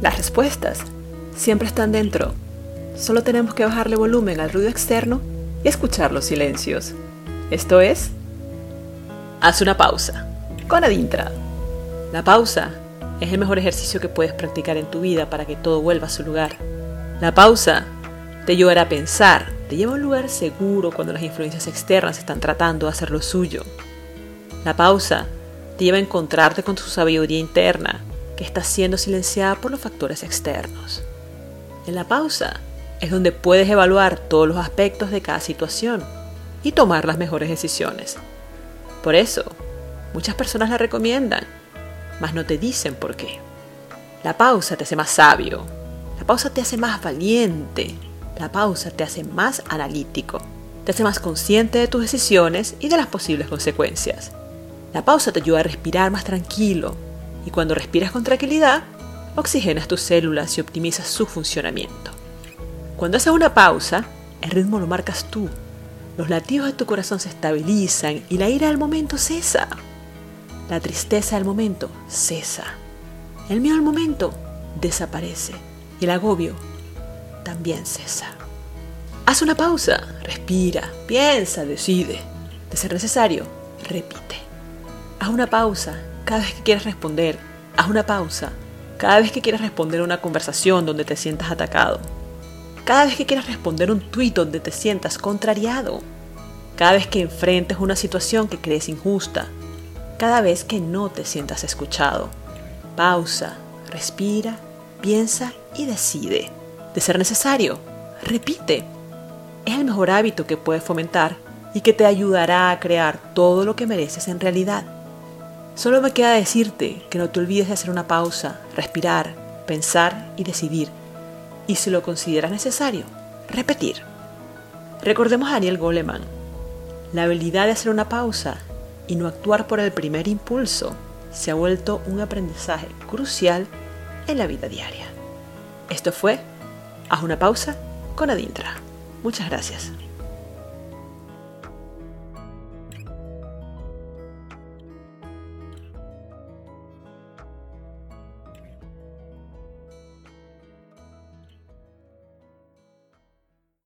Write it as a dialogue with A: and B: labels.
A: Las respuestas siempre están dentro. Solo tenemos que bajarle volumen al ruido externo y escuchar los silencios. Esto es... Haz una pausa. Con Adintra. La pausa es el mejor ejercicio que puedes practicar en tu vida para que todo vuelva a su lugar. La pausa te ayudará a pensar, te lleva a un lugar seguro cuando las influencias externas están tratando de hacer lo suyo. La pausa te lleva a encontrarte con tu sabiduría interna, que está siendo silenciada por los factores externos. En la pausa es donde puedes evaluar todos los aspectos de cada situación y tomar las mejores decisiones. Por eso, muchas personas la recomiendan, mas no te dicen por qué. La pausa te hace más sabio, la pausa te hace más valiente, la pausa te hace más analítico, te hace más consciente de tus decisiones y de las posibles consecuencias. La pausa te ayuda a respirar más tranquilo y cuando respiras con tranquilidad, oxigenas tus células y optimizas su funcionamiento. Cuando haces una pausa, el ritmo lo marcas tú. Los latidos de tu corazón se estabilizan y la ira del momento cesa. La tristeza del momento cesa. El miedo del momento desaparece y el agobio también cesa. Haz una pausa, respira, piensa, decide. De ser necesario, repite. Haz una pausa cada vez que quieras responder. Haz una pausa cada vez que quieras responder a una conversación donde te sientas atacado. Cada vez que quieras responder un tuit donde te sientas contrariado. Cada vez que enfrentes una situación que crees injusta. Cada vez que no te sientas escuchado. Pausa, respira, piensa y decide. De ser necesario, repite. Es el mejor hábito que puedes fomentar y que te ayudará a crear todo lo que mereces en realidad. Solo me queda decirte que no te olvides de hacer una pausa, respirar, pensar y decidir. Y si lo consideras necesario, repetir. Recordemos a Daniel Goleman. La habilidad de hacer una pausa y no actuar por el primer impulso se ha vuelto un aprendizaje crucial en la vida diaria. Esto fue Haz una pausa con Adintra. Muchas gracias.